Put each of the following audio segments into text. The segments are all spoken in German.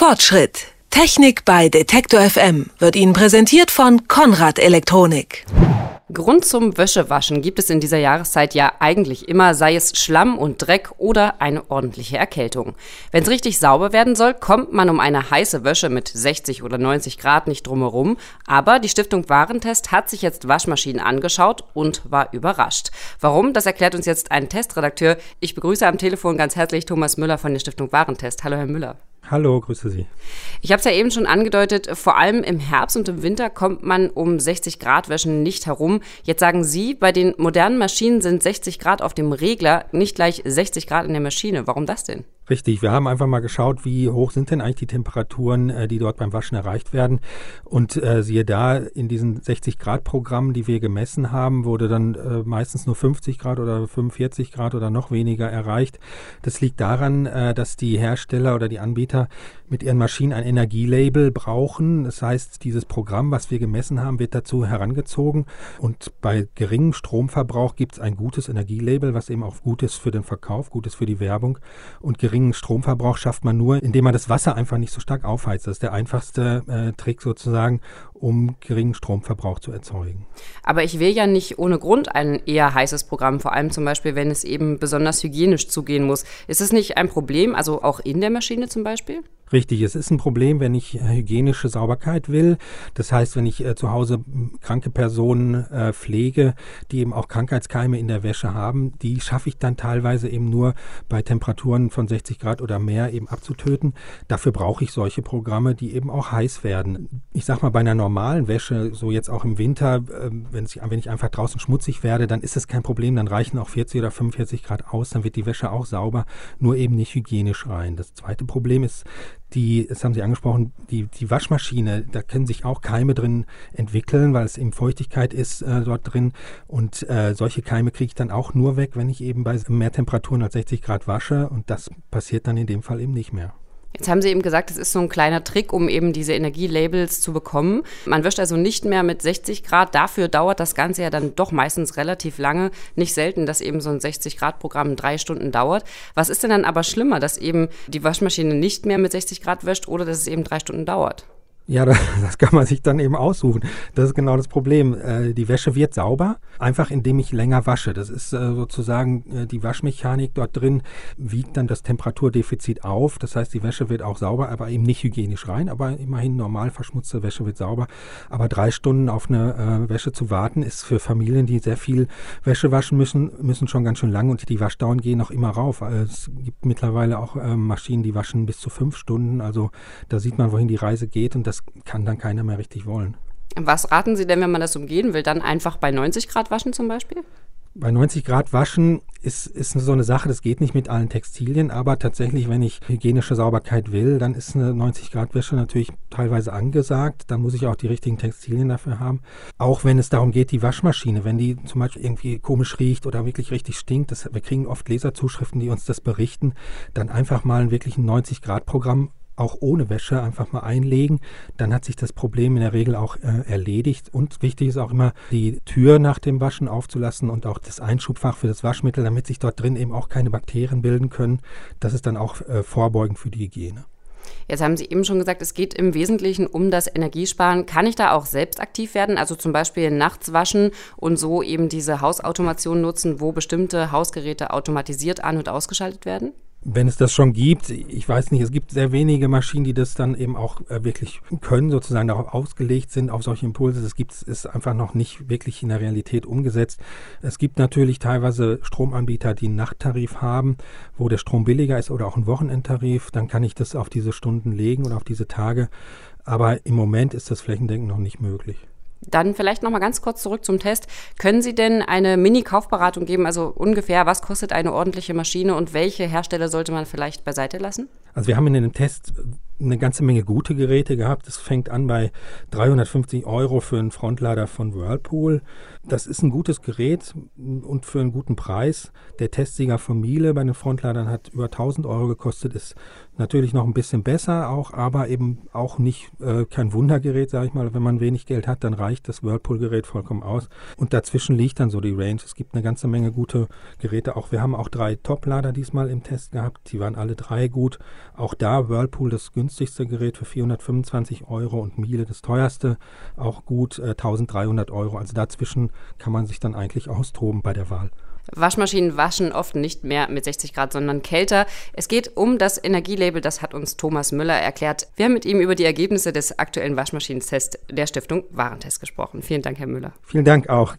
Fortschritt. Technik bei Detektor FM wird Ihnen präsentiert von Konrad Elektronik. Grund zum Wäschewaschen gibt es in dieser Jahreszeit ja eigentlich immer, sei es Schlamm und Dreck oder eine ordentliche Erkältung. Wenn es richtig sauber werden soll, kommt man um eine heiße Wäsche mit 60 oder 90 Grad nicht drumherum. Aber die Stiftung Warentest hat sich jetzt Waschmaschinen angeschaut und war überrascht. Warum? Das erklärt uns jetzt ein Testredakteur. Ich begrüße am Telefon ganz herzlich Thomas Müller von der Stiftung Warentest. Hallo, Herr Müller. Hallo, grüße Sie. Ich habe es ja eben schon angedeutet, vor allem im Herbst und im Winter kommt man um 60 Grad Wäschen nicht herum. Jetzt sagen Sie, bei den modernen Maschinen sind 60 Grad auf dem Regler, nicht gleich 60 Grad in der Maschine. Warum das denn? Richtig, wir haben einfach mal geschaut, wie hoch sind denn eigentlich die Temperaturen, äh, die dort beim Waschen erreicht werden. Und äh, siehe da, in diesen 60 Grad Programmen, die wir gemessen haben, wurde dann äh, meistens nur 50 Grad oder 45 Grad oder noch weniger erreicht. Das liegt daran, äh, dass die Hersteller oder die Anbieter mit ihren Maschinen ein Energielabel brauchen. Das heißt, dieses Programm, was wir gemessen haben, wird dazu herangezogen. Und bei geringem Stromverbrauch gibt es ein gutes Energielabel, was eben auch gut ist für den Verkauf, gut ist für die Werbung. Und geringen Stromverbrauch schafft man nur, indem man das Wasser einfach nicht so stark aufheizt. Das ist der einfachste äh, Trick sozusagen, um geringen Stromverbrauch zu erzeugen. Aber ich will ja nicht ohne Grund ein eher heißes Programm, vor allem zum Beispiel, wenn es eben besonders hygienisch zugehen muss. Ist es nicht ein Problem, also auch in der Maschine zum Beispiel? Richtig, es ist ein Problem, wenn ich äh, hygienische Sauberkeit will. Das heißt, wenn ich äh, zu Hause kranke Personen äh, pflege, die eben auch Krankheitskeime in der Wäsche haben, die schaffe ich dann teilweise eben nur bei Temperaturen von 60 Grad oder mehr eben abzutöten. Dafür brauche ich solche Programme, die eben auch heiß werden. Ich sag mal, bei einer normalen Wäsche, so jetzt auch im Winter, äh, wenn, es, wenn ich einfach draußen schmutzig werde, dann ist es kein Problem, dann reichen auch 40 oder 45 Grad aus, dann wird die Wäsche auch sauber, nur eben nicht hygienisch rein. Das zweite Problem ist, die, das haben Sie angesprochen, die, die Waschmaschine, da können sich auch Keime drin entwickeln, weil es eben Feuchtigkeit ist äh, dort drin. Und äh, solche Keime kriege ich dann auch nur weg, wenn ich eben bei mehr Temperaturen als 60 Grad wasche. Und das passiert dann in dem Fall eben nicht mehr. Jetzt haben Sie eben gesagt, es ist so ein kleiner Trick, um eben diese Energielabels zu bekommen. Man wäscht also nicht mehr mit 60 Grad. Dafür dauert das Ganze ja dann doch meistens relativ lange. Nicht selten, dass eben so ein 60 Grad Programm drei Stunden dauert. Was ist denn dann aber schlimmer, dass eben die Waschmaschine nicht mehr mit 60 Grad wäscht oder dass es eben drei Stunden dauert? Ja, das kann man sich dann eben aussuchen. Das ist genau das Problem. Äh, die Wäsche wird sauber, einfach indem ich länger wasche. Das ist äh, sozusagen äh, die Waschmechanik dort drin, wiegt dann das Temperaturdefizit auf. Das heißt, die Wäsche wird auch sauber, aber eben nicht hygienisch rein. Aber immerhin normal verschmutzte Wäsche wird sauber. Aber drei Stunden auf eine Wäsche zu warten, ist für Familien, die sehr viel Wäsche waschen müssen, müssen schon ganz schön lang und die Waschdauern gehen auch immer rauf. Es gibt mittlerweile auch Maschinen, die waschen bis zu fünf Stunden. Also da sieht man, wohin die Reise geht und das kann dann keiner mehr richtig wollen. Was raten Sie denn, wenn man das umgehen will? Dann einfach bei 90 Grad waschen zum Beispiel? Bei 90 Grad waschen ist, ist so eine Sache, das geht nicht mit allen Textilien, aber tatsächlich, wenn ich hygienische Sauberkeit will, dann ist eine 90 Grad Wäsche natürlich teilweise angesagt. Dann muss ich auch die richtigen Textilien dafür haben. Auch wenn es darum geht, die Waschmaschine, wenn die zum Beispiel irgendwie komisch riecht oder wirklich richtig stinkt, das, wir kriegen oft Leserzuschriften, die uns das berichten, dann einfach mal ein wirklich 90 Grad Programm auch ohne Wäsche einfach mal einlegen. Dann hat sich das Problem in der Regel auch äh, erledigt. Und wichtig ist auch immer, die Tür nach dem Waschen aufzulassen und auch das Einschubfach für das Waschmittel, damit sich dort drin eben auch keine Bakterien bilden können. Das ist dann auch äh, vorbeugend für die Hygiene. Jetzt haben Sie eben schon gesagt, es geht im Wesentlichen um das Energiesparen. Kann ich da auch selbst aktiv werden? Also zum Beispiel nachts waschen und so eben diese Hausautomation nutzen, wo bestimmte Hausgeräte automatisiert an- und ausgeschaltet werden? Wenn es das schon gibt, ich weiß nicht, es gibt sehr wenige Maschinen, die das dann eben auch äh, wirklich können, sozusagen darauf ausgelegt sind, auf solche Impulse. Das gibt es einfach noch nicht wirklich in der Realität umgesetzt. Es gibt natürlich teilweise Stromanbieter, die einen Nachttarif haben, wo der Strom billiger ist oder auch ein Wochenendtarif. Dann kann ich das auf diese Stunden legen oder auf diese Tage. Aber im Moment ist das flächendeckend noch nicht möglich. Dann vielleicht noch mal ganz kurz zurück zum Test. Können Sie denn eine Mini-Kaufberatung geben? Also ungefähr, was kostet eine ordentliche Maschine und welche Hersteller sollte man vielleicht beiseite lassen? Also wir haben in dem Test eine ganze Menge gute Geräte gehabt. Es fängt an bei 350 Euro für einen Frontlader von Whirlpool. Das ist ein gutes Gerät und für einen guten Preis. Der Testsieger von Miele bei den Frontladern hat über 1000 Euro gekostet. Ist natürlich noch ein bisschen besser auch, aber eben auch nicht äh, kein Wundergerät, sage ich mal. Wenn man wenig Geld hat, dann reicht das Whirlpool-Gerät vollkommen aus. Und dazwischen liegt dann so die Range. Es gibt eine ganze Menge gute Geräte. Auch wir haben auch drei Toplader diesmal im Test gehabt. Die waren alle drei gut. Auch da Whirlpool das günstigste günstigste Gerät für 425 Euro und Miele das teuerste auch gut äh, 1300 Euro. Also dazwischen kann man sich dann eigentlich austoben bei der Wahl. Waschmaschinen waschen oft nicht mehr mit 60 Grad, sondern kälter. Es geht um das Energielabel, das hat uns Thomas Müller erklärt. Wir haben mit ihm über die Ergebnisse des aktuellen Waschmaschinentests der Stiftung Warentest gesprochen. Vielen Dank, Herr Müller. Vielen Dank auch.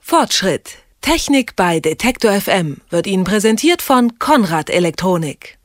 Fortschritt. Technik bei Detektor FM wird Ihnen präsentiert von Konrad Elektronik.